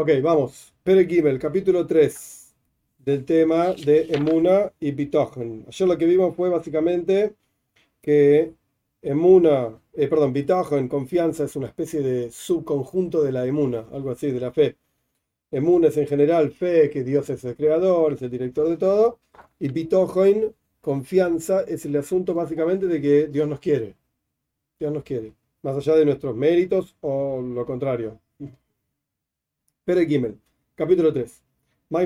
Ok, vamos. Pere Gimel, capítulo 3 del tema de Emuna y Bitochen. Ayer lo que vimos fue básicamente que Emuna, eh, perdón, Bitochen, confianza, es una especie de subconjunto de la Emuna, algo así, de la fe. Emuna es en general fe, que Dios es el creador, es el director de todo. Y Bitochen, confianza, es el asunto básicamente de que Dios nos quiere. Dios nos quiere. Más allá de nuestros méritos o lo contrario. Pere Gimel, capítulo 3. Lo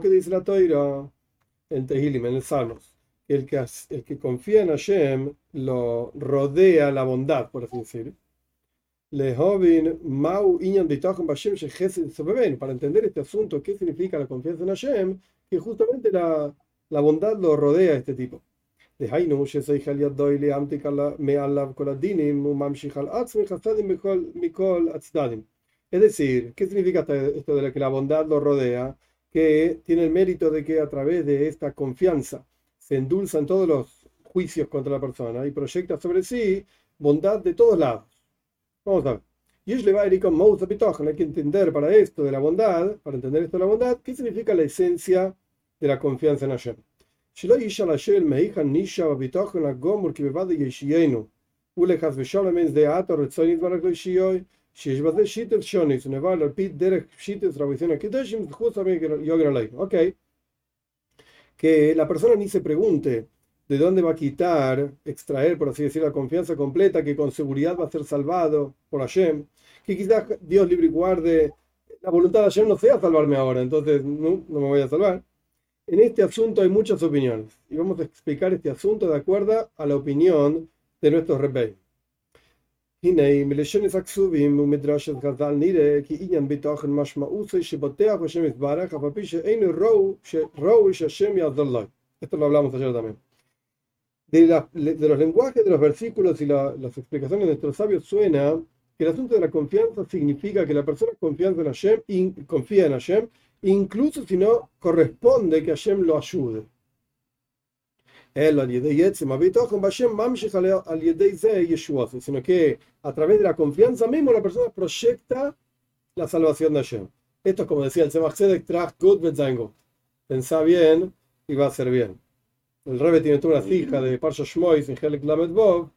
que dice la Toira en Tehilim, en el Salmos. El que, el que confía en Hashem lo rodea la bondad, por así decirlo. Para entender este asunto, ¿qué significa la confianza en Hashem? Que justamente la, la bondad lo rodea a este tipo. Es decir, ¿qué significa esto de que la bondad lo rodea? Que tiene el mérito de que a través de esta confianza se endulzan todos los juicios contra la persona y proyecta sobre sí bondad de todos lados. Vamos a ver. Hay que entender para esto de la bondad, para entender esto de la bondad, qué significa la esencia de la confianza en Hashem. שלא ישאל השואל מהיכן נישה בביטחון הגומר כי בוודאי ישיינו ולחס ושלום אין זה עתה רצון יתברך לישיוי שיש בזה שיטת שונית ונבל על פי דרך שיטת רביציון הקדושים חוץ יוגן עלי. אוקיי. Que la persona ni se pregunte de dónde va a quitar, extraer, por así decir, la confianza completa que con seguridad va a ser salvado por Hashem, que quizás Dios libre y guarde, la voluntad de Hashem no sea salvarme ahora, entonces no, no me voy a salvar. En este asunto hay muchas opiniones y vamos a explicar este asunto de acuerdo a la opinión de nuestros rebeldes. Esto lo hablamos ayer también. De, de, los lenguajes de los versículos y la, las explicaciones de nuestros sabios suena que el asunto de la confianza significa que la persona confía en Hashem, confía en Hashem incluso si no corresponde que Hashem lo ayude. Sino que a través de la confianza mismo la persona proyecta la salvación de Hashem. Esto es como decía el Tzemach Tzedek, Pensá bien y va a ser bien. El Rebbe tiene toda una fija de Parsha Shmois en Helek Lamed Bov,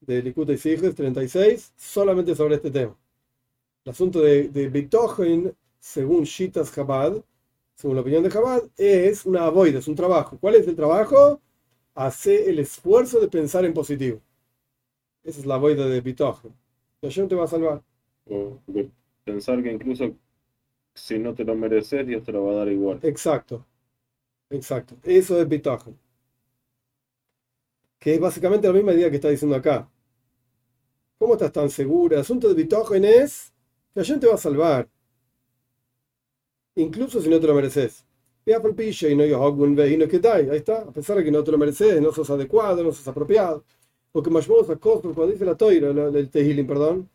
de Likutei Sijes 36, solamente sobre este tema. El asunto de, de según Shitas Chabad, según la opinión de Chabad, es una avoida, es un trabajo. ¿Cuál es el trabajo? Hace el esfuerzo de pensar en positivo. Esa es la avoida de Bitoch. Y Hashem te va a salvar. pensar que incluso si no te lo mereces, Dios te lo va a dar igual. Exacto. Exacto. Eso es Bitoch. Que es básicamente la misma idea que está diciendo acá. ¿Cómo estás tan segura? El asunto de Bitochen es que Hashem te va a salvar incluso si no te lo mereces. Ahí está, a pesar de que no te lo mereces, no sos adecuado, no sos apropiado. Porque más a cuando dice la toira, el Tehilim, perdón,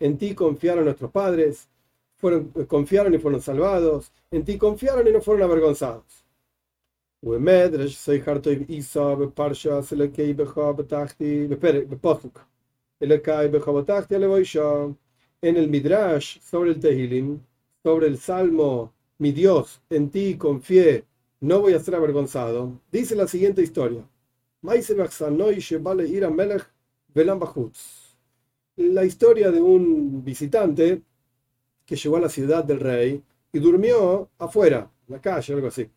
en ti confiaron nuestros padres, fueron, confiaron y fueron salvados, en ti confiaron y no fueron avergonzados. En el Midrash sobre el Tehilim, sobre el Salmo, mi Dios, en ti confié, no voy a ser avergonzado, dice la siguiente historia. La historia de un visitante que llegó a la ciudad del rey y durmió afuera, en la calle, algo así.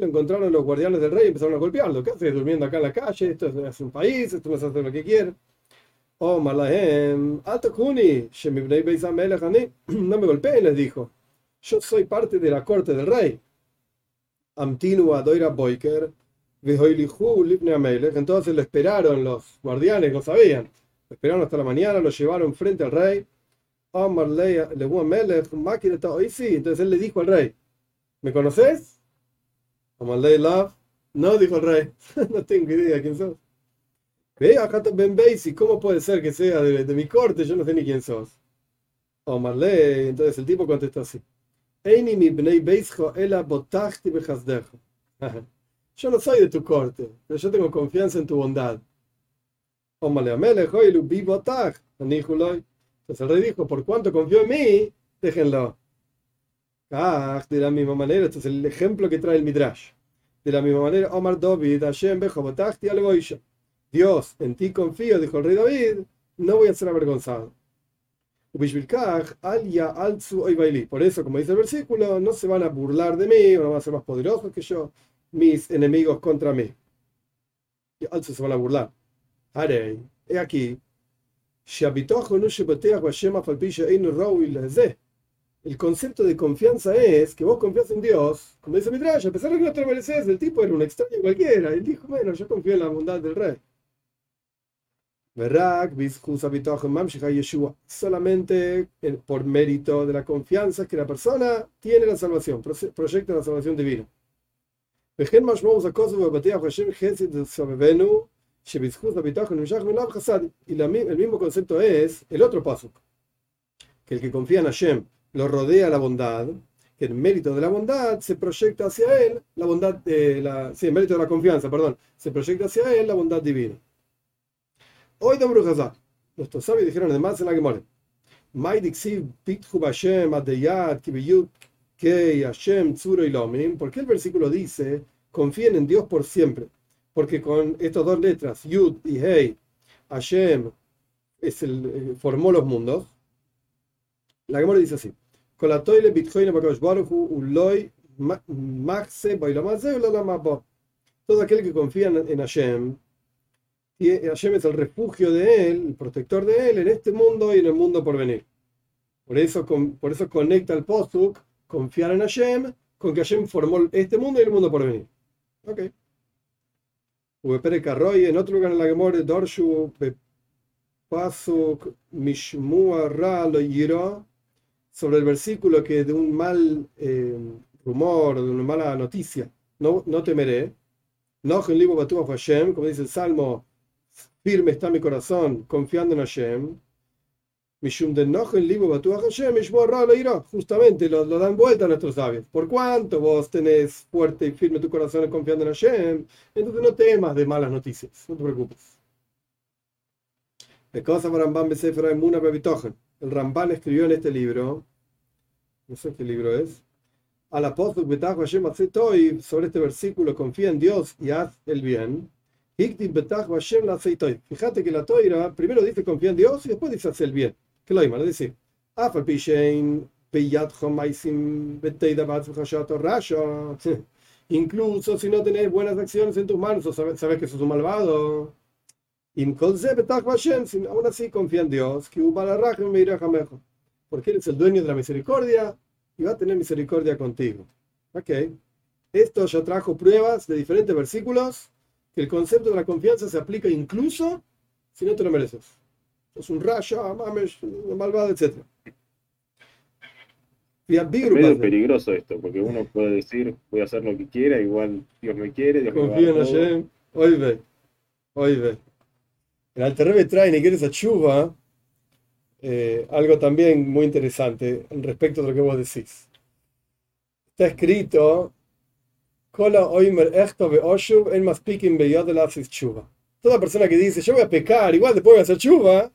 Lo encontraron los guardianes del rey y empezaron a golpearlo. ¿Qué haces durmiendo acá en la calle? Esto es un país, esto no se hace lo que quiere. Oh, Malahem, alto Kuni, no me golpeen, les dijo. Yo soy parte de la corte del rey. Amtinu Adoira Boiker, entonces lo esperaron los guardianes, lo sabían. Lo esperaron hasta la mañana, lo llevaron frente al rey. Entonces él le dijo al rey, ¿me conoces? Love. No, dijo el rey, no tengo idea quién sos. Ve acá Ben Basie, ¿cómo puede ser que sea de, mi corte? Yo no sé ni quién sos. Omar le, entonces el tipo contestó así. yo no soy de tu corte, pero yo tengo confianza en tu bondad. Entonces el rey dijo, por cuanto confío en mí, déjenlo. De la misma manera, este es el ejemplo que trae el Midrash. De la misma manera, Omar David, Hashem, Dios, en ti confío, dijo el rey David, no voy a ser avergonzado. Por eso, como dice el versículo, no se van a burlar de mí, no van a ser más poderosos que yo, mis enemigos contra mí. Y also se van a burlar. Haré, he aquí. El concepto de confianza es que vos confías en Dios, como dice Midrash, a pesar de que no te mereces, el tipo era un extraño cualquiera. Él dijo, bueno, yo confío en la bondad del rey. Solamente por mérito de la confianza que la persona tiene la salvación, proyecta la salvación divina. Y el mismo concepto es el otro paso, que el que confía en Hashem lo rodea la bondad, que el mérito de la bondad se proyecta hacia él, la bondad, de la, sí, el mérito de la confianza, perdón, se proyecta hacia él la bondad divina. Hoy de Brujazá, nuestros sabios dijeron además en la Gemara, ¿Por qué el versículo dice confíen en Dios por siempre? Porque con estas dos letras, Yud y Hei, Hashem es el, eh, formó los mundos. La Gemara dice así: Con la toile Bitcoin Uloy Todo aquel que confía en Hashem y Hashem es el refugio de él, el protector de él en este mundo y en el mundo por venir. Por eso, por eso conecta el postuk, confiar en Hashem, con que Hashem formó este mundo y el mundo por venir. Ok. en otro lugar en la Gemore, Dorshu, Pasuk, Mishmua, Ra, lo sobre el versículo que de un mal eh, rumor, de una mala noticia, no, no temeré. No, Hashem, como dice el Salmo firme está mi corazón confiando en Hashem. Justamente lo, lo dan vuelta a nuestros sabios. Por cuanto vos tenés fuerte y firme tu corazón confiando en Hashem, entonces no temas de malas noticias, no te preocupes. El Ramban escribió en este libro, no sé qué libro es, al apóstol sobre este versículo, confía en Dios y haz el bien. Fíjate que la toira primero dice confía en Dios y después dice hacer el bien. Que lo es decir, incluso si no tenés buenas acciones en tus manos o sabes, que sos un malvado. Aún así confía en Dios, porque Él es el dueño de la misericordia y va a tener misericordia contigo. Ok. Esto ya trajo pruebas de diferentes versículos que el concepto de la confianza se aplica incluso si no te lo mereces. Es un rayo, mames, malvado, etc. Es medio peligroso esto, porque uno puede decir, voy a hacer lo que quiera, igual Dios me quiere, Dios Confío en Hashem. Hoy ve, hoy ve. El Alterrebe trae en esa chuva eh, algo también muy interesante respecto de lo que vos decís. Está escrito Toda persona que dice, yo voy a pecar, igual después voy a hacer chuva,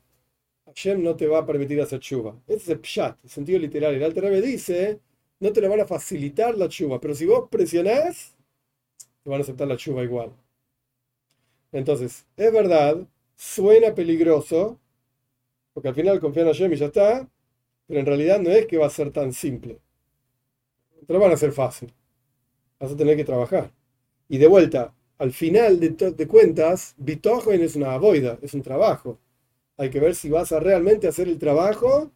Hashem no te va a permitir hacer chuva. Ese es el pshat, el sentido literal. El Alter dice, no te lo van a facilitar la chuva, pero si vos presionás, te van a aceptar la chuva igual. Entonces, es verdad, suena peligroso, porque al final confían en Hashem y ya está, pero en realidad no es que va a ser tan simple. Te lo van a hacer fácil vas a tener que trabajar. Y de vuelta, al final de, cuentas, Bitogen es una boida, es un trabajo. Hay que ver si vas a realmente hacer el trabajo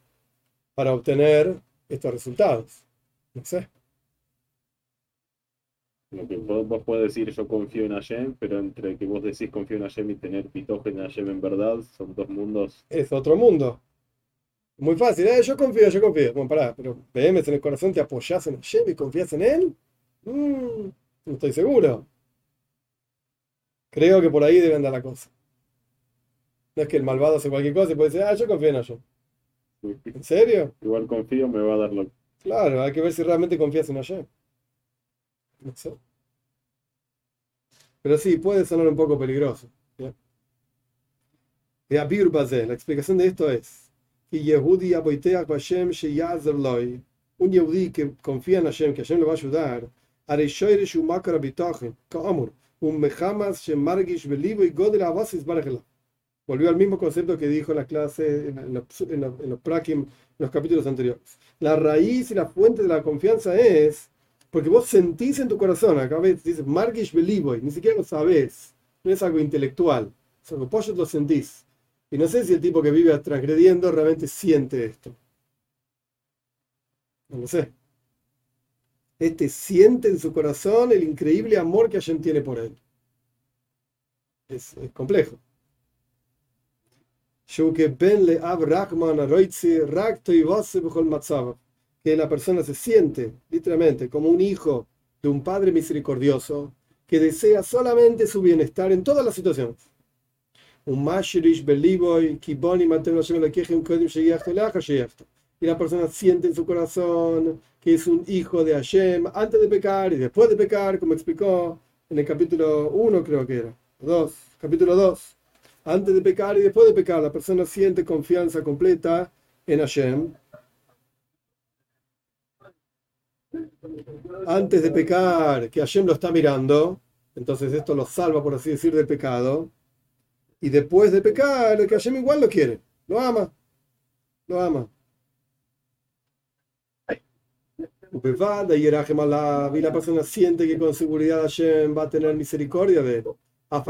para obtener estos resultados. No sé. Lo que vos, puedes decir, yo confío en Hashem, pero entre que vos decís confío en Hashem y tener Bitogen en Hashem en verdad, son dos mundos. Es otro mundo. Muy fácil, ¿eh? yo confío, yo confío. Bueno, pará, pero PM en el corazón, te apoyas en Hashem y confías en él. Mm, no estoy seguro. Creo que por ahí debe andar la cosa. No es que el malvado hace cualquier cosa y puede decir, ah, yo confío en ello. ¿En serio? Igual confío, me va a dar lo Claro, hay que ver si realmente confías en Hashem. No sé. Pero sí, puede sonar un poco peligroso. La explicación de esto es un Yehudi que confía en Hashem, que Hashem lo va a ayudar. Volvió al mismo concepto que dijo en la clase, en los, en los, en los, prakim, en los capítulos anteriores. La raíz y la fuente de la confianza es porque vos sentís en tu corazón, acá ves, dice Margish Beliboy, ni siquiera lo sabés, no es algo intelectual, es algo pollo lo sentís. Y no sé si el tipo que vive transgrediendo realmente siente esto. No lo sé. Este siente en su corazón el increíble amor que Hashem tiene por él. Es, es complejo que la persona se siente literalmente como un hijo de un padre misericordioso que desea solamente su bienestar en todas las situaciones. Un y la persona siente en su corazón que es un hijo de Hashem antes de pecar y después de pecar, como explicó en el capítulo 1 creo que era, 2, capítulo 2 antes de pecar y después de pecar. La persona siente confianza completa en Hashem. Antes de pecar, que Hashem lo está mirando, entonces esto lo salva, por así decir, del pecado. Y después de pecar, que Hashem igual lo quiere, lo ama, lo ama. Y la persona siente que con seguridad Hashem va a tener misericordia de él a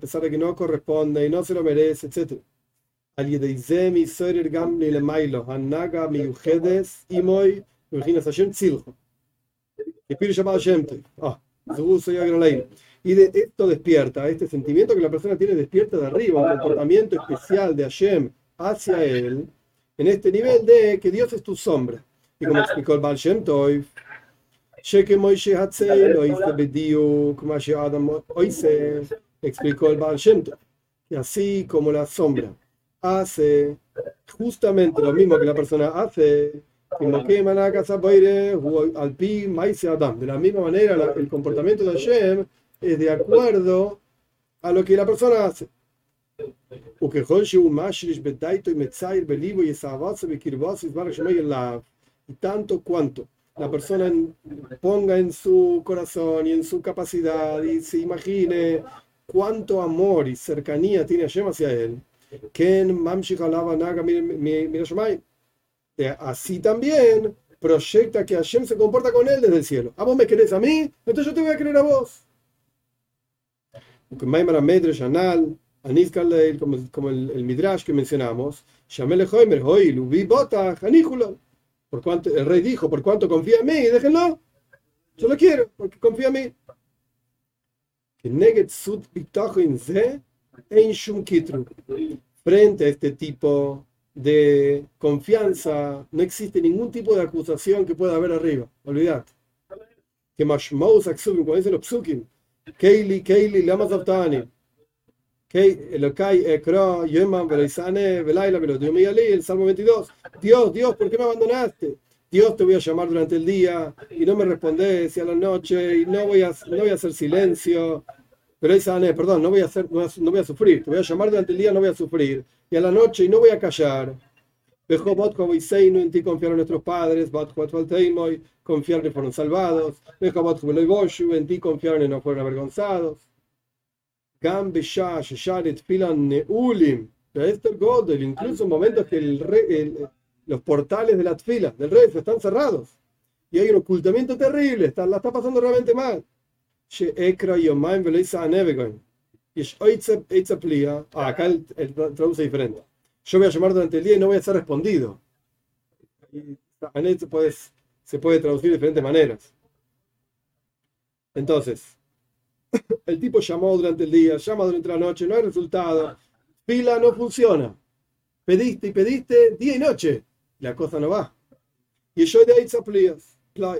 pesar de que no corresponde y no se lo merece, etc. Y de esto despierta, este sentimiento que la persona tiene despierta de arriba, un comportamiento especial de Hashem hacia él, en este nivel de que Dios es tu sombra. Y como explicó el Baal Shem Tov, explicó el Baal Shem y así como la sombra hace justamente lo mismo que la persona hace, de la misma manera el comportamiento de Hashem es de acuerdo a lo que la persona hace. Y tanto cuanto la persona ponga en su corazón y en su capacidad y se imagine cuánto amor y cercanía tiene Hashem hacia él. Así también proyecta que Hashem se comporta con él desde el cielo. ¿A vos me querés a mí? Entonces yo te voy a querer a vos. Como, como el, el Midrash que mencionamos, por cuanto, el rey dijo, por cuanto confía en mí, déjenlo. Yo lo quiero, porque confía en mí. Frente a este tipo de confianza, no existe ningún tipo de acusación que pueda haber arriba. Olvidate. Que Mashmous Aksubim, como dicen los Psukim, Keili, Keili, Lama Zaftani, el Salmo 22. Dios, Dios, ¿por qué me abandonaste? Dios te voy a llamar durante el día y no me respondes y a la noche y no voy a, no voy a hacer silencio. Pero Isané, perdón, no voy, a hacer, no, voy a sufrir. Te voy a llamar durante el día, no voy a sufrir. Y a la noche y no voy a callar. en ti confiaron nuestros padres, confiaron que fueron salvados, en ti confiaron y no fueron avergonzados. Gam Beshash, Sharet, Filan, Neulim, Esther Godel, incluso momentos que el el, los portales de la tfila del rey están cerrados y hay un ocultamiento terrible, está, la está pasando realmente mal. Ah, acá el, el, traduce diferente. Yo voy a llamar durante el día y no voy a ser respondido. Se puede, se puede traducir de diferentes maneras. Entonces, el tipo llamó durante el día, llama durante la noche, no hay resultado. Pila no funciona. Pediste y pediste día y noche. La cosa no va. Y yo de ahí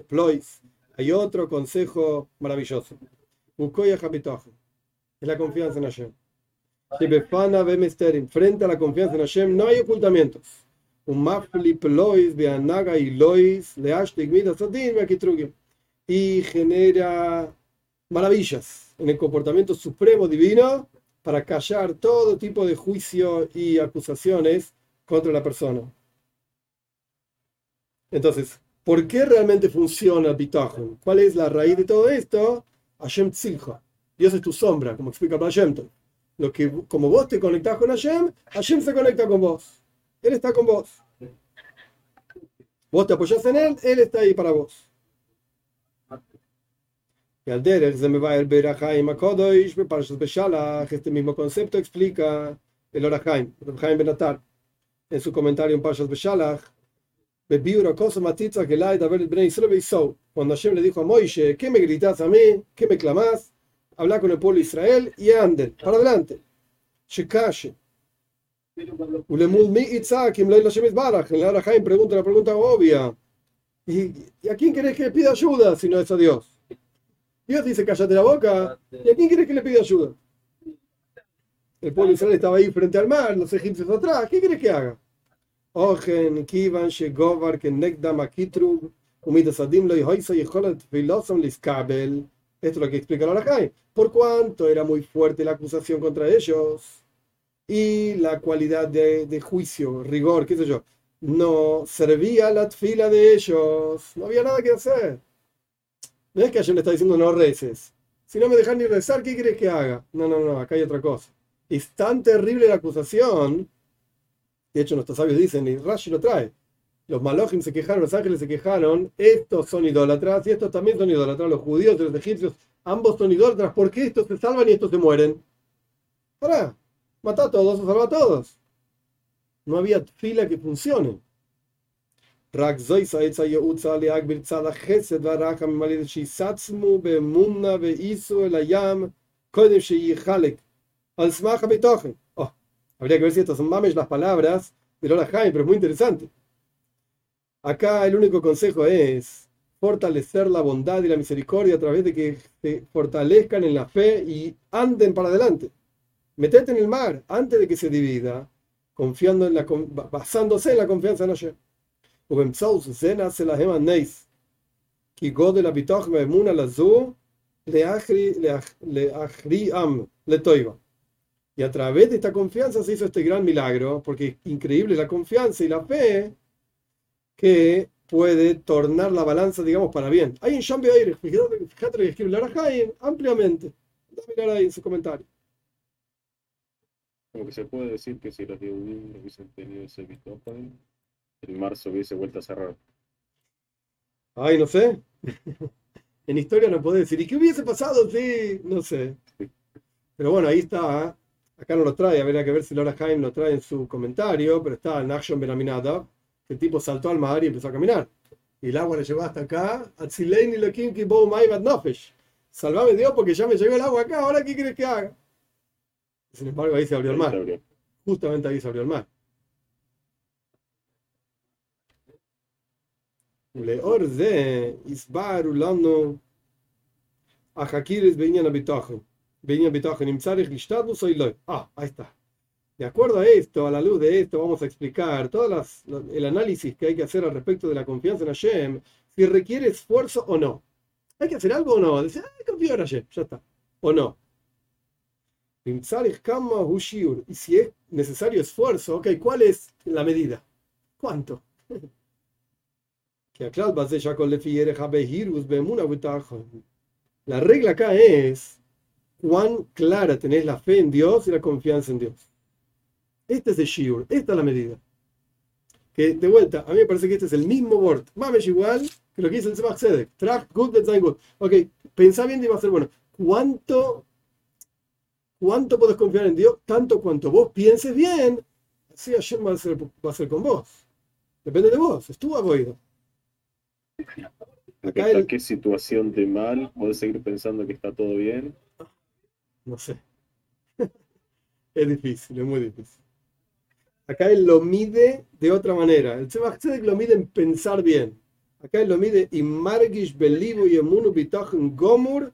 plois. Hay otro consejo maravilloso. Buscoya Es la confianza en Hashem. Frente a la confianza en Hashem no hay ocultamientos. Y y genera maravillas en el comportamiento supremo divino para callar todo tipo de juicio y acusaciones contra la persona. Entonces, ¿por qué realmente funciona el? ¿Cuál es la raíz de todo esto? Hashem Tzilcha. Dios es tu sombra, como explica Hashem. Lo que, como vos te conectás con Hashem, Hashem se conecta con vos. Él está con vos. Vos te apoyás en él, él está ahí para vos. Y al derech se me va el Beshalach, este mismo concepto explica el Orachaim, Orachaim Benatar, en su comentario en Parshas Beshalach, cuando Hashem le dijo a Moishe, ¿qué me gritas a mí? ¿Qué me clamás? Habla con el pueblo de Israel y anden, para adelante. Shekash. Ulemul mi Itzakim, pregunta la pregunta obvia. ¿Y, a quién querés que le pida ayuda si no es a Dios? Dios dice, cállate la boca. ¿Y a quién quieres que le pida ayuda? El pueblo de Israel estaba ahí frente al mar, los egipcios atrás. ¿Qué quieres que haga? Hoysa, Yeholat, Filosam, Liskabel. Esto es lo que explica la. Por cuanto era muy fuerte la acusación contra ellos y la cualidad de, de juicio, rigor, qué sé yo, no servía la fila de ellos. No había nada que hacer. No es que ayer le está diciendo no reces. Si no me dejan ni rezar, ¿qué quieres que haga? No, no, no, acá hay otra cosa. Es tan terrible la acusación. De hecho, nuestros sabios dicen, y Rashi lo trae. Los malojim se quejaron, los ángeles se quejaron. Estos son idólatras y estos también son idólatras. Los judíos y los egipcios, ambos son idólatras. ¿Por qué estos se salvan y estos se mueren? Para, mata a todos o salva a todos. No había fila que funcione. Habría que ver si estas son mames las palabras de Lola Jaime, pero es muy interesante. Acá el único consejo es fortalecer la bondad y la misericordia a través de que se fortalezcan en la fe y anden para adelante. Metete en el mar antes de que se divida, confiando en la, basándose en la confianza en Hashem. la y a través de esta confianza se hizo este gran milagro, porque es increíble la confianza y la fe que puede tornar la balanza, digamos, para bien. Hay un cambio aire, fíjate, que escribe Lara Haim ampliamente. a mirar ahí en su comentario. Como que se puede decir que si los no hubiesen tenido ese bitófano, el marzo hubiese vuelto a cerrar. Ay, no sé. en historia no puedo decir. ¿Y qué hubiese pasado? Sí, no sé. Pero bueno, ahí está acá no lo trae, habría que ver si Laura Haim lo trae en su comentario, pero está en Action Beraminada, que el tipo saltó al mar y empezó a caminar. Y el agua le llevó hasta acá. Salvame Dios porque ya me llegó el agua acá, ahora ¿qué crees que haga? Sin embargo, ahí se abrió el mar. Justamente ahí se abrió el mar. Leor de Isbarulano. Ajaquires venían a venía invitado Ah, ahí está. De acuerdo a esto, a la luz de esto, vamos a explicar todo el análisis que hay que hacer al respecto de la confianza en Hashem, si requiere esfuerzo o no. ¿Hay que hacer algo o no? Decir, ah, confío en Hashem, ya está. O no. Y si es necesario esfuerzo, ok, ¿cuál es la medida? ¿Cuánto? La regla acá es cuán clara tenés la fe en Dios y la confianza en Dios. Este es el shiur, esta es la medida. Que de vuelta, a mí me parece que este es el mismo word, mames igual que lo que dice el Tzemach Tzedek. Track good, design good. Ok, pensá bien y va a ser bueno. ¿Cuánto, ¿Cuánto puedes confiar en Dios? Tanto cuanto vos pienses bien, así Hashem va a ser, va a ser con vos. Depende de vos, es tu aboido. Acá el... qué situación de mal puedes seguir pensando que está todo bien? No sé. es difícil, es muy difícil. Acá él lo mide de otra manera. El Tzemach lo mide en pensar bien. Acá él lo mide en margish belivo y emunu bitochen gomur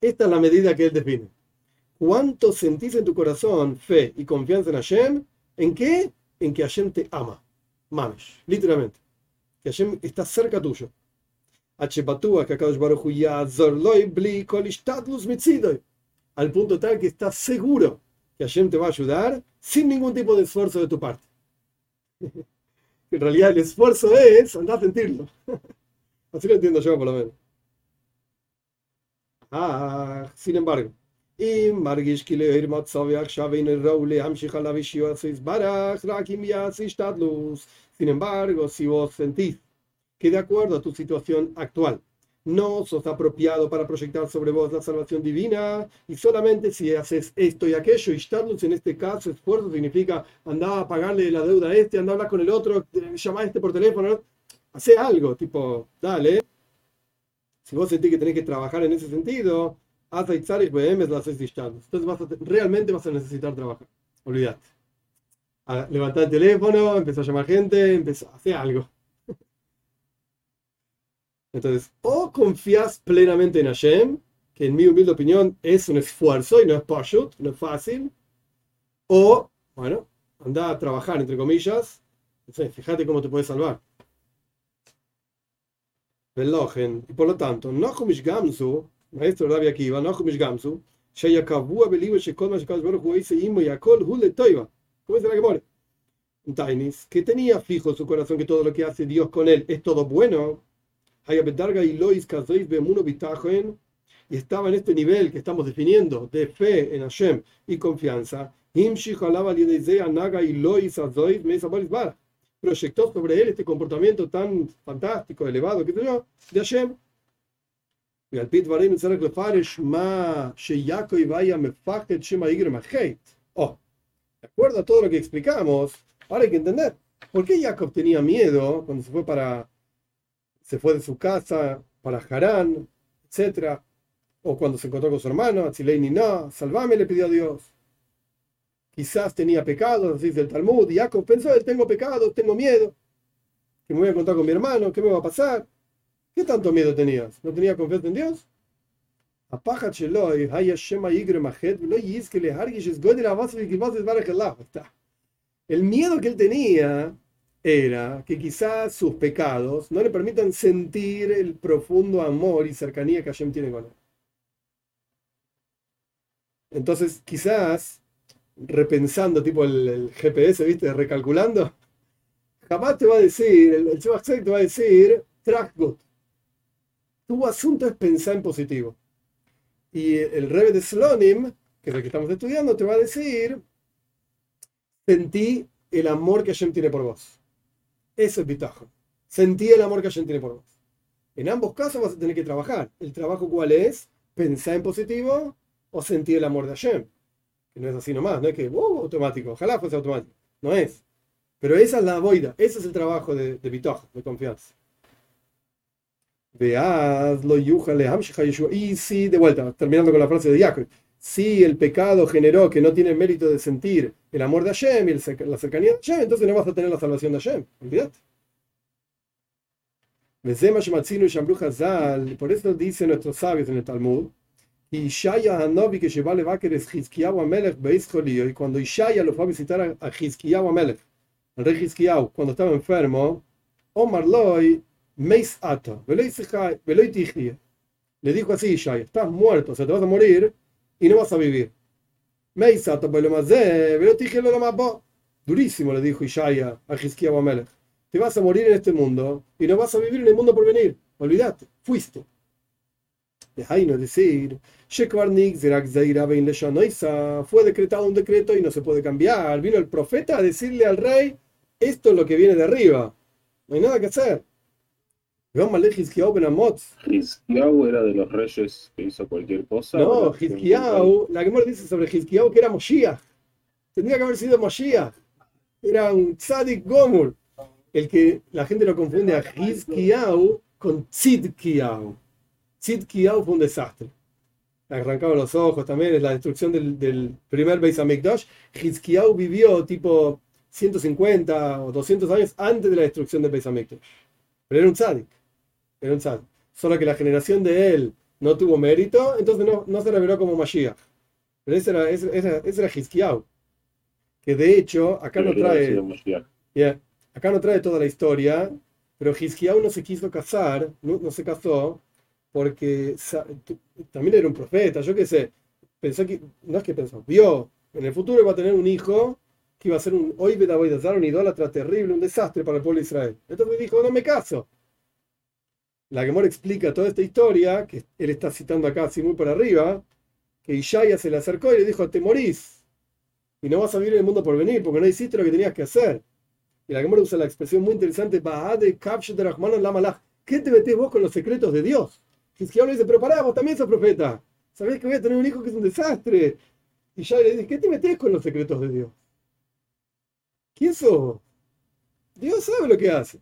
Esta es la medida que él define. ¿Cuánto sentís en tu corazón fe y confianza en Hashem? ¿En qué? En que Hashem te ama. Mamesh, literalmente. Que Hashem está cerca tuyo. Al punto tal que estás seguro que Hashem te va a ayudar sin ningún tipo de esfuerzo de tu parte. en realidad el esfuerzo es andar a sentirlo. Así lo entiendo yo por lo menos. Ah, sin embargo, y מרגיש כי לעיר מצב עכשיו אין ראו להמשיך עליו אישיות יתברך רק אם יעשה השתדלוס. Sin embargo, si vos sentís que de acuerdo a tu situación actual no sos apropiado para proyectar sobre vos la salvación divina y solamente si haces esto y aquello, y en este caso, esfuerzo significa andar a pagarle la deuda a este, andar a hablar con el otro, llamar a este por teléfono, hace algo, tipo, dale. Si vos sentís que tenés que trabajar en ese sentido, entonces vas realmente vas a necesitar trabajar. Olvídate. Levantar el teléfono, empezar a llamar gente, empezar a hacer algo. Entonces, o confías plenamente en Hashem, que en mi humilde opinión es un esfuerzo y no es pashut, no es fácil, o, bueno, anda a trabajar, entre comillas, fíjate cómo te puedes salvar. Y por lo tanto, no Gamsu, maestro Rabbi Akiva, no Gamsu, ¿Cómo dice la Gemore? Tainis, que tenía fijo su corazón que todo lo que hace Dios con él es todo bueno y estaba en este nivel que estamos definiendo de fe en Hashem y confianza, proyectó sobre él este comportamiento tan fantástico, elevado, que yo, de Hashem. Y al pit varim tzarek lefarish ma sheyako vaya mefachet shema igrem Oh, de acuerdo a todo lo que explicamos, ahora hay que entender por qué Jacob tenía miedo cuando se fue para se fue de su casa para Harán, etc. O cuando se encontró con su hermano, ni no, salvame, le pidió a Dios. Quizás tenía pecados, dice el Talmud, y Jacob pensó, tengo pecados, tengo miedo, que me voy a encontrar con mi hermano, ¿qué me va a pasar? ¿Qué tanto miedo tenías? ¿No tenía confianza en Dios? El miedo que él tenía era que quizás sus pecados no le permitan sentir el profundo amor y cercanía que Hashem tiene con él. Entonces, quizás, repensando, tipo el, GPS, ¿viste? Recalculando, jamás te va a decir, el, el te va a decir, good. Tu asunto es pensar en positivo. Y el Rebbe de Slonim, que es el que estamos estudiando, te va a decir, sentí el amor que Hashem tiene por vos. Eso es bitajo. Sentí el amor que Hashem tiene por vos. En ambos casos vas a tener que trabajar. ¿El trabajo cuál es? ¿Pensar en positivo o sentir el amor de Hashem? Que no es así nomás, no es que, uh, automático. Ojalá fuese automático. No es. Pero esa es la boida. Ese es el trabajo de, de de confianza. Veaz lo Y si, de vuelta, terminando con la frase de Jacob, si el pecado generó que no tiene mérito de sentir el amor de Hashem y la cercanía de Hashem, entonces no vas a tener la salvación de Hashem. Olvídate. Por eso dicen nuestros sabios en el Talmud, y cuando Ishaya lo fue a visitar a Hizkiyahu Amelech, el rey Hizkiyahu, cuando estaba enfermo, Omar Loy, Meis Ato, le dijo así Ishaya, estás muerto, o sea, te vas a morir, y no vas a vivir. Durísimo le dijo Ishaya a Hizkiyahu Amelech. Te vas a morir en este mundo y no vas a vivir en el mundo por venir. Olvídate, fuiste. ahí no decir, fue decretado un decreto y no se puede cambiar. Vino el profeta a decirle al rey, esto es lo que viene de arriba. No hay nada que hacer. Hizkiyahu era de los reyes que hizo cualquier cosa. No, Hizkiyahu, la que me dice sobre Hizkiyahu que era Moshiach. Tendría que haber sido Moshiach. Era un Tzadik Gomur. El que la gente lo confunde a Hizkiyahu con Tzidkiyahu. Tzidkiyahu fue un desastre. Arrancaba los ojos también, es la destrucción del, del primer Beis Hamikdash. Hizkiyahu vivió tipo 150 o 200 años antes de la destrucción del Beis Hamikdash. Pero era un tzadik. Solo que la generación de él no tuvo mérito, entonces no, no se reveló como Mashiach. Pero ese era, ese, ese era Hizkiyahu. Que de hecho, acá no trae. acá no trae toda la historia, Pero Hizkiyahu no se quiso casar, no, no se casó, porque también era un profeta, yo qué sé, pensó que, no es que pensó, vio, en el futuro iba a tener un hijo que iba a ser un hoy dar un idólatra terrible, un desastre para el pueblo de Israel. Entonces dijo, no me caso. La Gemora explica toda esta historia, que él está citando acá así muy por arriba, que Ishaya se le acercó y le dijo, te morís, y no vas a vivir en el mundo por venir, porque no hiciste lo que tenías que hacer. Y la Gemora usa la expresión muy interesante, ¿qué te metes vos con los secretos de Dios? Hizkiyahu le dice, pero pará, vos también sos profeta. Sabés que voy a tener un hijo que es un desastre. Y ya le dice, ¿qué te metes con los secretos de Dios? ¿Quién sos? Dios sabe lo que hace.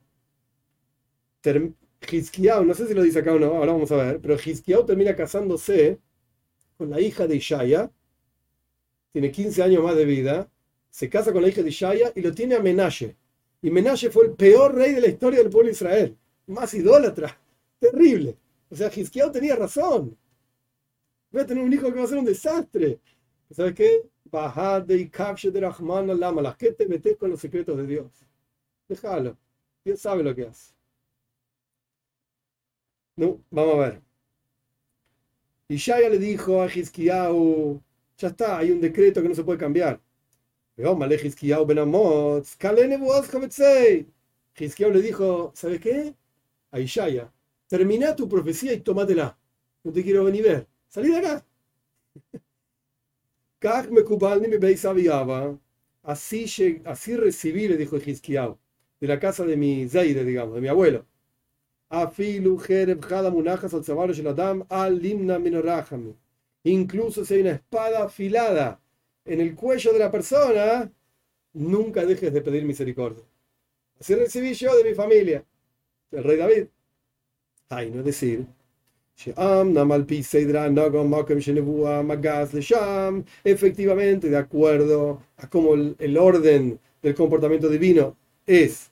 Hizkiyahu, no sé si lo dice acá o no, ahora vamos a ver, pero Hizkiyahu termina casándose con la hija de Ishaya, tiene 15 años más de vida, se casa con la hija de Ishaya y lo tiene a Menashe. Y Menashe fue el peor rey de la historia del pueblo de Israel, más idólatra, terrible. O sea, Hizkiyahu tenía razón. Voy a tener un hijo que va a ser un desastre. ¿Sabes qué? Bajade y de Rahman al ¿Qué te metes con los secretos de Dios? Déjalo. Dios sabe lo que hace. No, vamos a ver. Y le dijo a Hizkiyahu, ya está, hay un decreto que no se puede cambiar. Hizkiyahu le dijo, ¿sabes qué? A Ishaya, termina tu profecía y tómatela. No te quiero venir a ver. Salí de acá. Así, así recibí, le dijo Hizkiyahu, de la casa de mi Zaide, digamos, de mi abuelo. Incluso si hay una espada afilada en el cuello de la persona, nunca dejes de pedir misericordia. Así recibí yo de mi familia, el rey David. Ay, no decir, efectivamente, de acuerdo a cómo el, orden del comportamiento divino es.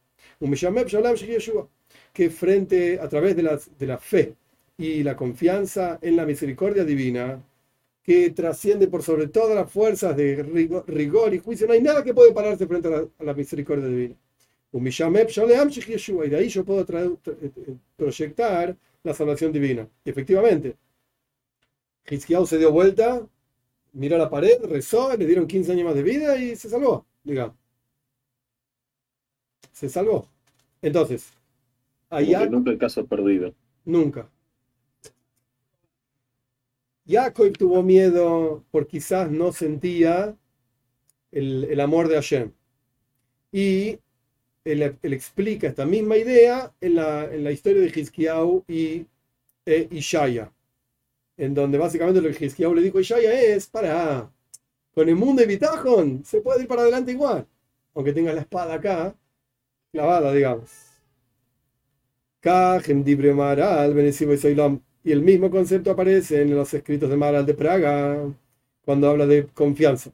Que frente a través de la, de la fe y la confianza en la misericordia divina, que trasciende por sobre todas las fuerzas de rigor, y juicio, no hay nada que puede pararse frente a la, misericordia divina. Y de ahí yo puedo proyectar la salvación divina. Efectivamente, Hizkiyahu se dio vuelta, miró a la pared, rezó, le dieron 15 años más de vida y se salvó, digamos. Se salvó. Entonces, allá. Nunca el caso perdido. Nunca. Jacob tuvo miedo porque quizás no sentía el, el amor de Hashem. Y él, explica esta misma idea en la, en la historia de Hizkiyahu y e Ishaya, en donde básicamente lo que le dijo a Ishaya es, para, con el mundo de Bitajón se puede ir para adelante igual, aunque tenga la espada acá, clavada, digamos. Y el mismo concepto aparece en los escritos de Maral de Praga, cuando habla de confianza.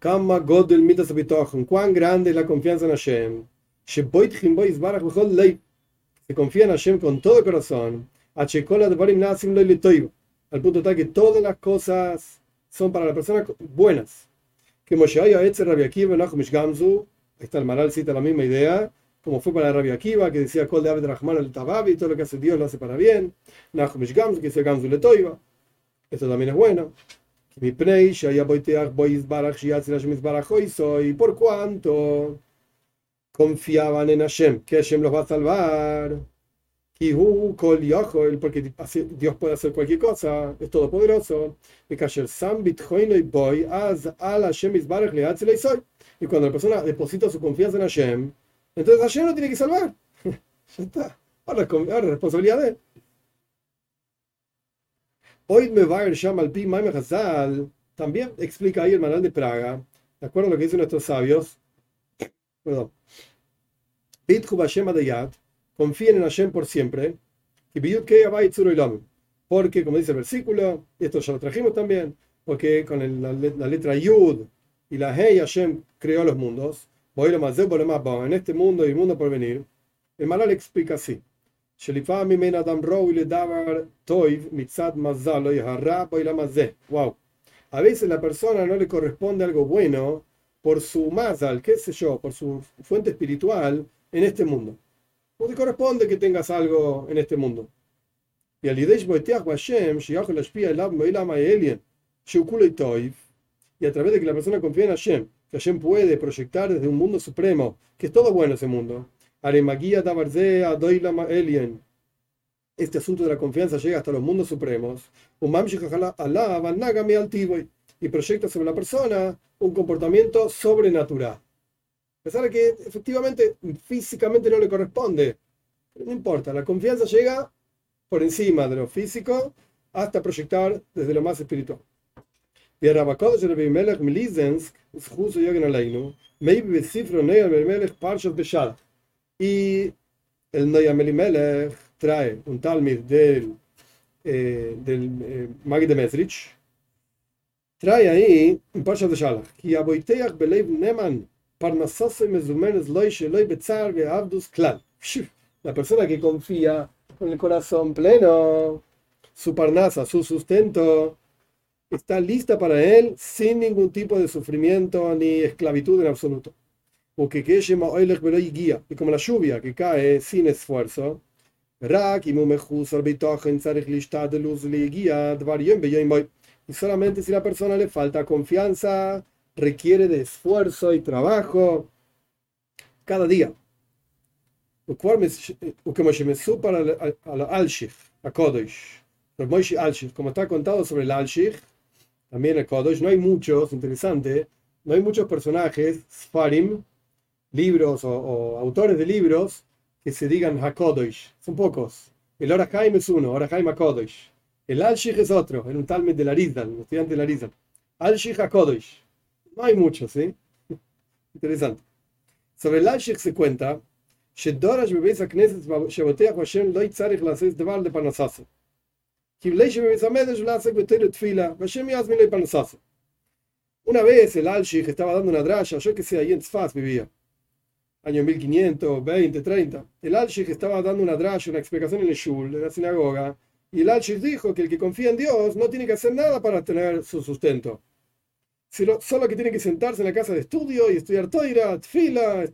Cuán grande es la confianza en Hashem. Se confía en Hashem con todo corazón. Al punto tal que todas las cosas son para la persona buenas. Que Moshe Rabbi Akiva Nachumish Gamzu, está el Maral cita la misma idea, como fue para Rabbi Akiva, que decía Kol de Abed Rahman el Tababi, todo lo que hace Dios lo hace para bien. Nachumish Gamzu, que dice Gamzu Letoiva. Esto también es bueno. Y por cuanto confiaban en Hashem, que Hashem los va a salvar. Y porque Dios puede hacer cualquier cosa, es todopoderoso. Y cuando la persona deposita su confianza en Hashem, entonces Hashem lo tiene que salvar. ya está. Ahora, ahora responsabilidad de él. Hoy me va a al Pi también explica ahí el manual de Praga, de acuerdo a lo que dicen nuestros sabios. Perdón. Bithu Hashem Adayat, confíen en Hashem por siempre, y Biyut Tzuro porque, como dice el versículo, y esto ya lo trajimos también, porque con el- la, la letra Yud y la Hey Hashem creó los mundos, en este mundo y el mundo por venir, el Maral explica así. Wow. A veces la persona no le corresponde algo bueno por su mazal, qué sé yo, por su fuente espiritual en este mundo. No te corresponde que tengas algo en este mundo. Y al Hashem, y a través de que la persona confía en Hashem, que Hashem puede proyectar desde un mundo supremo, que es todo bueno ese mundo. Este asunto de la confianza llega hasta los mundos supremos. Y proyecta sobre la persona un comportamiento sobrenatural. A pesar de que efectivamente físicamente no le corresponde. No importa, la confianza llega por encima de lo físico hasta proyectar desde lo más espiritual. Jer Rabakodesh Melech Milizensk, Aleinu, Meib Besifro Neyam Melech Beshal. Y el Neyam Melech trae un del, eh, eh de Mesrich, trae ahí. La persona que confía con el corazón pleno, su parnasa, su sustento, está lista para él sin ningún tipo de sufrimiento ni esclavitud en absoluto. Porque que guía, y como la lluvia que cae sin esfuerzo, y solamente si la persona le falta confianza, requiere de esfuerzo y trabajo cada día. Como está contado sobre el Alshich, también el Kodosh, no hay muchos, interesante, no hay muchos personajes, Sfarim, libros o, autores de libros que se digan Hakodosh, son pocos. El Orahaim es uno, Orahaim Hakodosh. El alshich es otro, el un Talmud de Larizal, un estudiante de Larizal. Al-Shih Hakodosh. No hay muchos, ¿eh? ¿sí? Interesante. Sobre el alshich se cuenta, Shedorash Bebeza Knesset Sheboteach Hashem Loitzarech Lases Debar de Panasasa. Una vez el Alshich estaba dando una draya, yo que sé, ahí en Tzfaz vivía, año 1520, 30. El Alshich estaba dando una draya, una explicación en el Shul, en la sinagoga, y el Alshich dijo que el que confía en Dios no tiene que hacer nada para tener su sustento. Solo que tiene que sentarse en la casa de estudio y estudiar toira, tfila,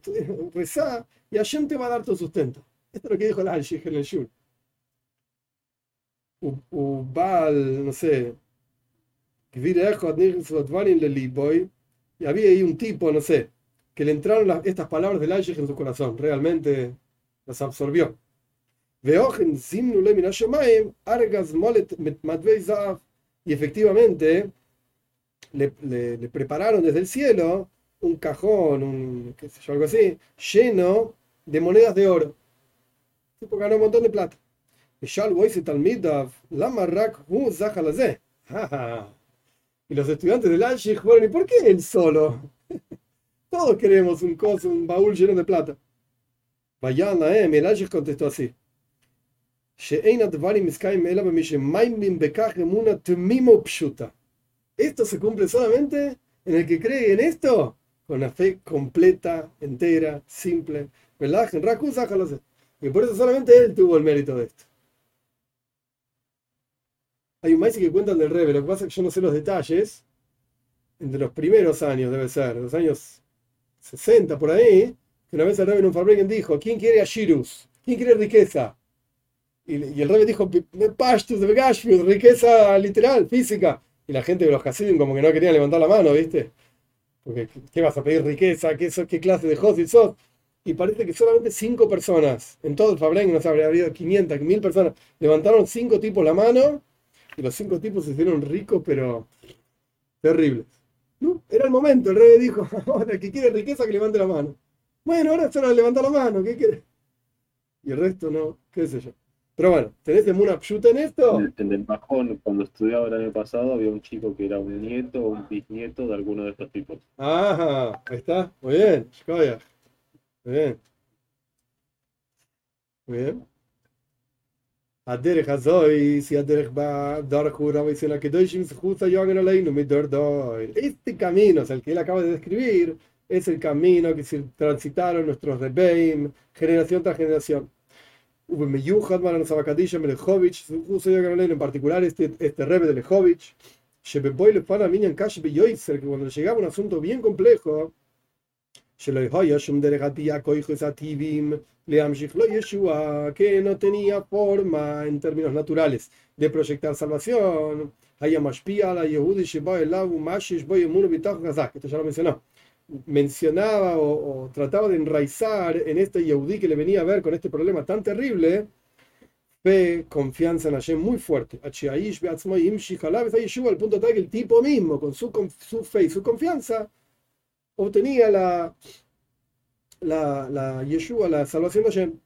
rezar, y Hashem te va a dar tu sustento. Esto es lo que dijo el Alshich en el Shul. Ubal, no sé, y había ahí un tipo, no sé, que le entraron estas palabras del Alshich en su corazón, realmente las absorbió. Y efectivamente le, prepararon desde el cielo un cajón, un, qué sé yo, algo así, lleno de monedas de oro. El tipo ganó un montón de plata. Y los estudiantes del Alshich fueron, ¿y por qué él solo? Todos queremos un coso, un baúl lleno de plata. Vayan a el Alshich contestó así. Esto se cumple solamente en el que cree en esto con una fe completa, entera, simple. Y por eso solamente él tuvo el mérito de esto. Hay un maíz que cuentan del Rebe, lo que pasa es que yo no sé los detalles. Entre los primeros años, debe ser, los años 60 por ahí, que una vez el Rebe en un Fabregan dijo: ¿Quién quiere a Shirus? ¿Quién quiere riqueza? Y, el Rebe dijo: Pashtus de riqueza literal, física. Y la gente de los Hasidim como que no querían levantar la mano, ¿viste? Porque, ¿qué vas a pedir riqueza? ¿Qué, clase de Hosid sos? Y parece que solamente cinco personas, en todo el Fabregan, no sé, habría habido 500, 1000 personas, levantaron cinco tipos la mano y los cinco tipos se hicieron ricos, pero terribles. ¿No? Era el momento, el rey dijo, ahora el que quiere riqueza que levante la mano. Bueno, ahora es hora de levantar la mano, ¿qué quiere? Y el resto no, qué sé yo. Pero bueno, ¿tenés una pshuta en esto? En el bajón, cuando estudiaba el año pasado, había un chico que era un nieto o un bisnieto de alguno de estos tipos. Ajá, ahí está, muy bien, Shkoya. Muy bien. Muy bien. Azoy, si Aderech va dar juraba y Este camino, el que él acaba de describir, es el camino que transitaron nuestros rebeim, generación tras generación. En particular este, este rebe de Lechovich, Shebeboy le llegaba un asunto bien complejo, que no tenía forma en términos naturales de proyectar salvación. Esto ya lo mencionó. Mencionaba o, trataba de enraizar en este Yehudi que le venía a ver con este problema tan terrible fe, confianza en Hashem muy fuerte. Al punto tal que el tipo mismo, con su, su fe y su confianza, obtenía la, la, la Yeshua, la salvación de Hashem.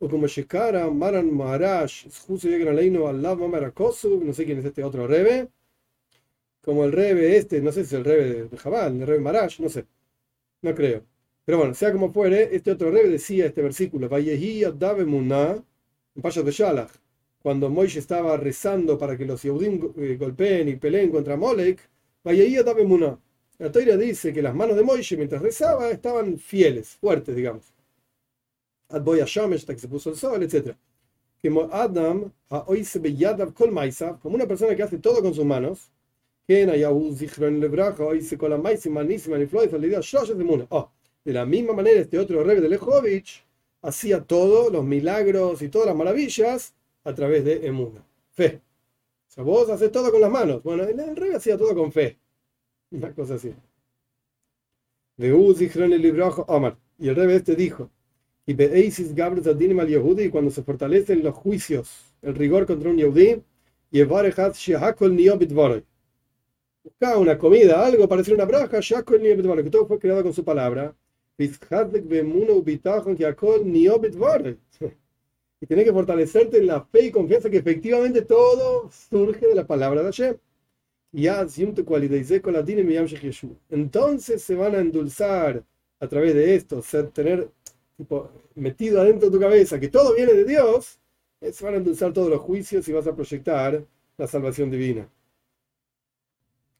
O como Shekara, Maran llegan a Allah Mamarakosu, no sé quién es este otro rebe, como el rebe este, no sé si es el rebe de Jabal, el rebe Marash, no sé, no creo. Pero bueno, sea como fuere, este otro rebe decía este versículo, Vayehi Dave Munah, en Payas de Shalach, cuando Moishe estaba rezando para que los Yehudim eh, golpeen y peleen contra Molek, Vayehi Dave Munah la Toira dice que las manos de Moishe mientras rezaba estaban fieles, fuertes, digamos. Adboya Shamesh, hasta que se puso el sol, etc. Como Adam, como una persona que hace todo con sus manos, que oh, de la misma manera, este otro rey de Lehovich hacía todo, los milagros y todas las maravillas a través de Emuna, fe. O sea, vos haces todo con las manos. Bueno, el rey hacía todo con fe. Una cosa así. Y el rey este dijo, y cuando se fortalecen los juicios, el rigor contra un Yehudi, y buscaba una comida, algo para una braja, que todo fue creado con su palabra. Y tiene que fortalecerte en la fe y confianza que efectivamente todo surge de la palabra de Hashem. Entonces se van a endulzar a través de esto, ser, tener tipo, metido adentro de tu cabeza que todo viene de Dios, eh, se van a endulzar todos los juicios y vas a proyectar la salvación divina.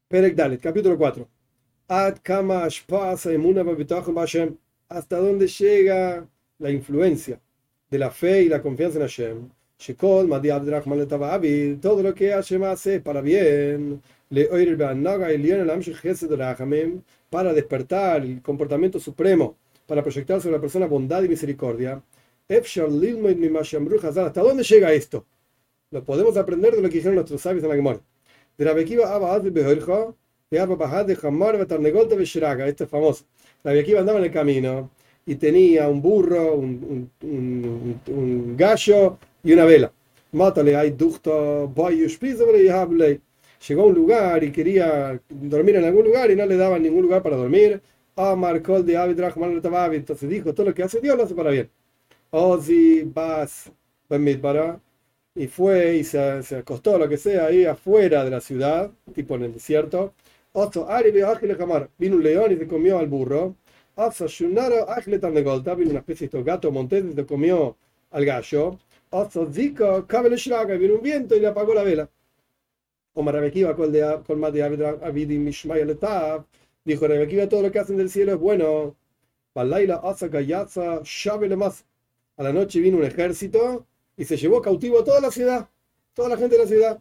Perek Dalet, capítulo 4. Hasta dónde llega la influencia de la fe y la confianza en Hashem. Todo lo que Hashem hace para bien para despertar el comportamiento supremo, para proyectar sobre la persona bondad y misericordia. ¿Hasta dónde llega esto? Lo podemos aprender de lo que dijeron nuestros sabios en la Gemara. De la Bekiva Esto es famoso. La Bekiva andaba en el camino y tenía un burro, un, un, un, gallo y una vela. Mátale, hay ducto, llegó a un lugar y quería dormir en algún lugar y no le daban ningún lugar para dormir. de Entonces dijo, todo lo que hace Dios lo hace para bien. Ozi Bas para y fue y se, se, acostó, lo que sea, ahí afuera de la ciudad, tipo en el desierto. Vino un león y se comió al burro. Vino una especie de gato montés y se comió al gallo. Vino un viento y le apagó la vela. Como Rebekiva con más de Avidim Mishmay Letav, dijo Rebekiva, todo lo que hacen del cielo es bueno. A la noche vino un ejército y se llevó cautivo a toda la ciudad, toda la gente de la ciudad.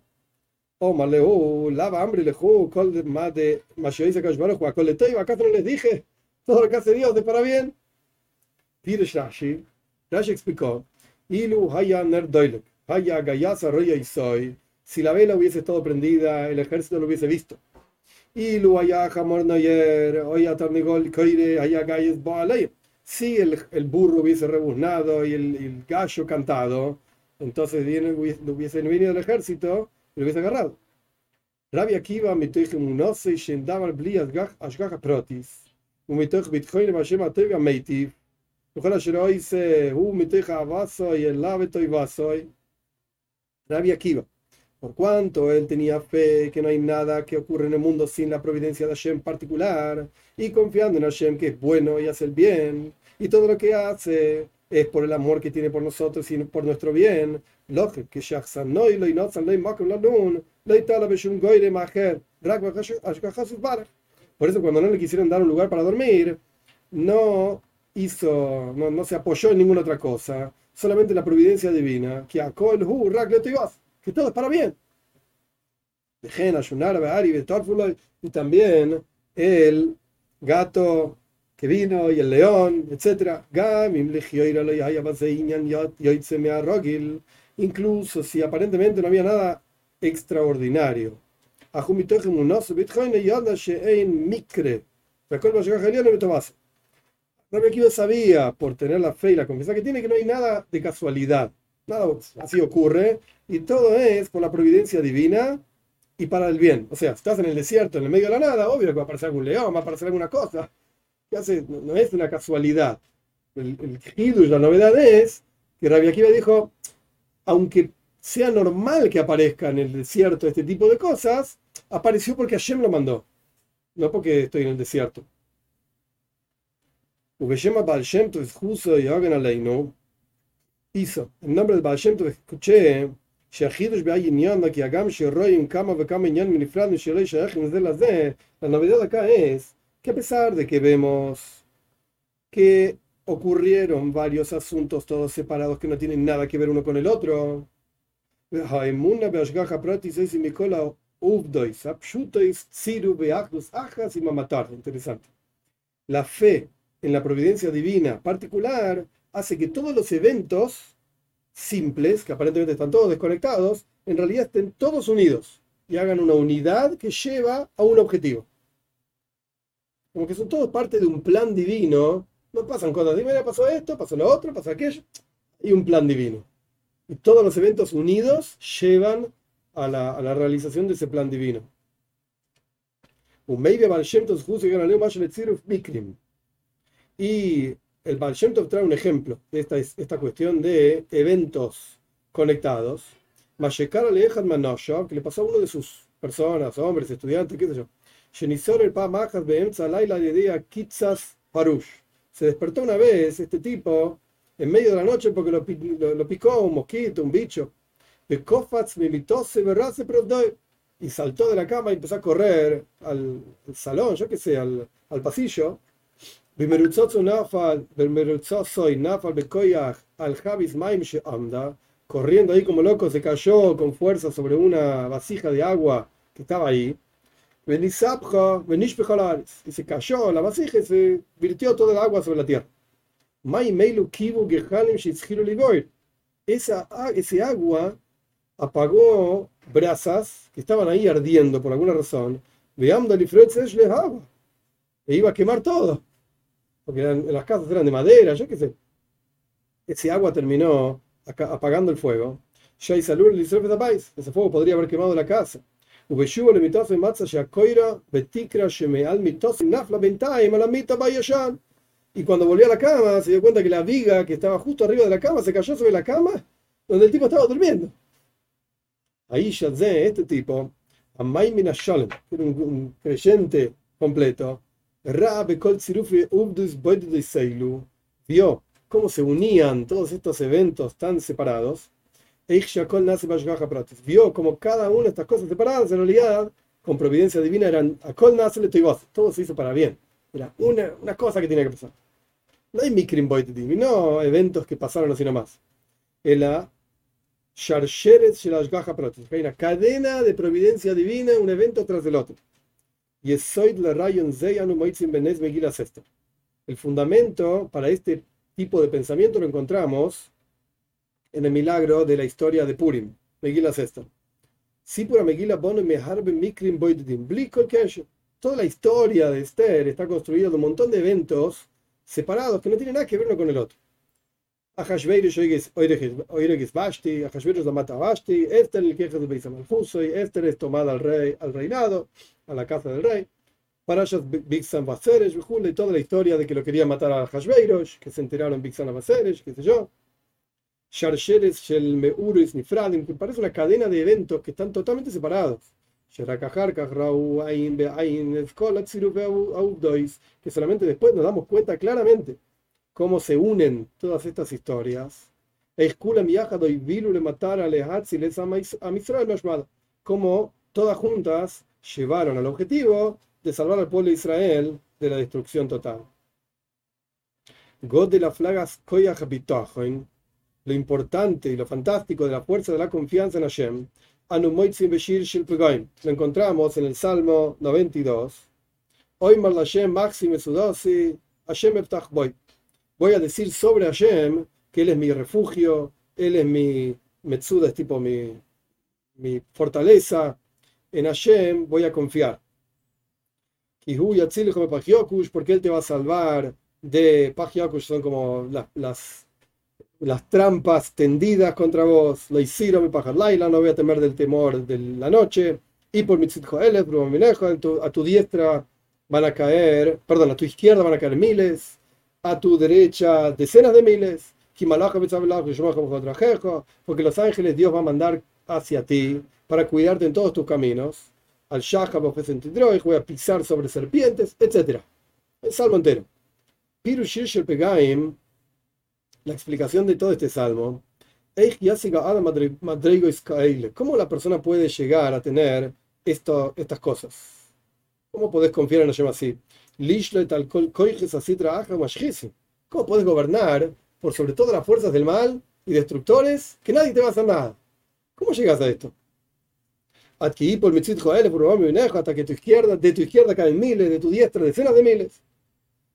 Omar Lehu, lava hambre lehu, col más de Mashoisa Kashbaru, Col de Teiva, acaso no les dije, todo lo que hace Dios de para bien. Pirish Rashi, Rashi explicó, Ilu haya nerdoiluk, haya gayasa roya y soy. Si la vela hubiese estado prendida, el ejército lo hubiese visto. Ilu haya jamor noyer, oya tarnigol coire, haya gayes boalei. Si el, el, burro hubiese rebuznado y el, el gallo cantado, entonces viene, hubiesen venido el ejército y lo hubiese agarrado. Rabia Akiva mitoich emunoso y shendamal bli ashgach protis. Umitoich bitcoin vashem atevia meitiv. Mejor Asheró dice, uh, mi teja vaso y el laveto y vaso. Rabia Akiva. Por cuanto él tenía fe que no hay nada que ocurre en el mundo sin la providencia de Hashem particular, y confiando en Hashem que es bueno y hace el bien, y todo lo que hace es por el amor que tiene por nosotros y por nuestro bien. Por eso cuando no le quisieron dar un lugar para dormir, no hizo, no, no se apoyó en ninguna otra cosa, solamente la providencia divina, que que todo es para bien. Y también el gato que vino y el león, etc. Incluso si aparentemente no había nada extraordinario. Rabbi Akiva sabía, por tener la fe y la confianza que tiene, que no hay nada de casualidad. Nada así ocurre. Y todo es por la providencia divina y para el bien. O sea, estás en el desierto, en el medio de la nada, obvio que va a aparecer algún león, va a aparecer alguna cosa. Hace? No, es una casualidad. El, el la novedad es que Rabbi Akiva dijo, aunque sea normal que aparezca en el desierto este tipo de cosas, apareció porque Hashem lo mandó, no porque estoy en el desierto. Hizo. En nombre del Baal escuché que a pesar de que vemos que ocurrieron varios asuntos todos separados que no tienen nada que ver uno con el otro. La fe en la providencia divina particular hace que todos los eventos simples, que aparentemente están todos desconectados, en realidad estén todos unidos y hagan una unidad que lleva a un objetivo. Como que son todos parte de un plan divino, no pasan cosas, dime, pasó esto, pasó lo otro, pasó aquello, y un plan divino. Y todos los eventos unidos llevan a la, a la realización de ese plan divino. Y el Baal Shem Tov trae un ejemplo de esta, esta cuestión de eventos conectados. Mashekar Alejad Manosha, que le pasó a uno de sus personas, hombres, estudiantes, qué sé yo. Shenisor el Pa Beemza Laila de día Kitzas Parush. Se despertó una vez este tipo en medio de la noche porque lo, lo, picó un mosquito, un bicho. De Kofats Mimitose Berrase y saltó de la cama y empezó a correr al, al salón, yo qué sé, al, al pasillo corriendo ahí como loco, se cayó con fuerza sobre una vasija de agua que estaba ahí. Y se cayó la vasija y se virtió toda el agua sobre la tierra. Esa, ese agua apagó brasas que estaban ahí ardiendo por alguna razón. E iba a quemar todo porque las casas eran de madera, yo qué sé. Ese agua terminó apagando el fuego. Ese fuego podría haber quemado la casa. Y cuando volvió a la cama, se dio cuenta que la viga que estaba justo arriba de la cama se cayó sobre la cama donde el tipo estaba durmiendo. Ahí este tipo, Amaimina Shalom, que era un creyente completo, vio cómo se unían todos estos eventos tan separados. Vio como cada una de estas cosas separadas en realidad, con providencia divina, eran todo se hizo para bien. Era una, una cosa que tenía que pasar. No hay mikrim no eventos que pasaron así nomás. Hay una cadena de providencia divina, un evento tras el otro. El fundamento para este tipo de pensamiento lo encontramos en el milagro de la historia de Purim, Megillah Sester. Toda la historia de Esther está construida de un montón de eventos separados que no tienen nada que ver uno con el otro. Ahashverosh Bashti, Ahashverosh la mata Bashti, Esther el queja de Beis Esther es tomada al rey, al reinado, a la casa del rey. Parashas Bixan Baseres, y toda la historia de que lo quería matar a Hashveirosh, que se enteraron Bixan Baseres, qué sé yo. Sharsheres Shel Meuris Nifradim, que parece una cadena de eventos que están totalmente separados. Que solamente después nos damos cuenta claramente cómo se unen todas estas historias. Como todas juntas llevaron al objetivo de salvar al pueblo de Israel de la destrucción total. God de las flagas lo importante y lo fantástico de la fuerza de la confianza en Hashem, lo encontramos en el Salmo 92. Hoy Hashem Maxime Sudosi, Hashem Voy a decir sobre Hashem que Él es mi refugio, Él es mi Metzuda, es tipo mi, mi fortaleza. En Hashem voy a confiar. Porque Él te va a salvar de Pagiokush, son como las, las, las, trampas tendidas contra vos. Lo hicieron mi Laila, no voy a temer del temor de la noche. Y por Mitzit a tu diestra van a caer, perdón, a tu izquierda van a caer miles, a tu derecha decenas de miles, porque los ángeles Dios va a mandar hacia ti para cuidarte en todos tus caminos. Al Shachab voy a pisar sobre serpientes, etc. El salmo entero. Pegaim, la explicación de todo este salmo. ¿Cómo la persona puede llegar a tener esto, estas cosas? ¿Cómo podés confiar en Hashem así? ¿Cómo podés gobernar por sobre todo las fuerzas del mal y destructores que nadie te va a hacer nada? ¿Cómo llegas a esto? Adquirí por hasta que tu izquierda, de tu izquierda caen miles, de tu diestra decenas de miles.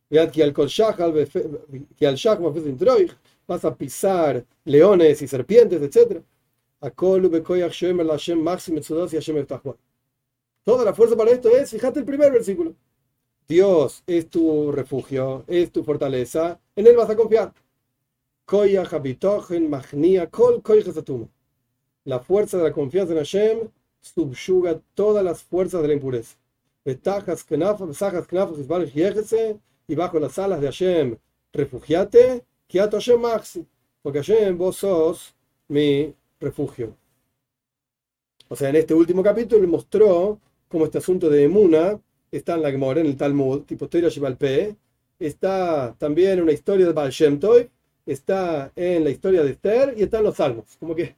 Que al vas a pisar leones y serpientes, etc. Toda la fuerza para esto es, fíjate el primer versículo. Dios es tu refugio, es tu fortaleza, en Él vas a confiar. La fuerza de la confianza en Hashem subyuga todas las fuerzas de la impureza. Y bajo las alas de Hashem, refugiate, porque Hashem vos sos mi refugio. O sea, en este último capítulo mostró como este asunto de Emuna está en la Gemora, en el Talmud, tipo Toira Shibalpe, está también en una historia de Baal Shem está en la historia de Esther y está en los Salmos. Como que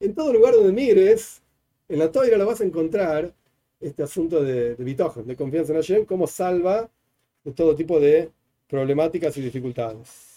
en todo lugar donde mires, en la Toira lo vas a encontrar este asunto de, de de confianza en Hashem, cómo salva de todo tipo de problemáticas y dificultades.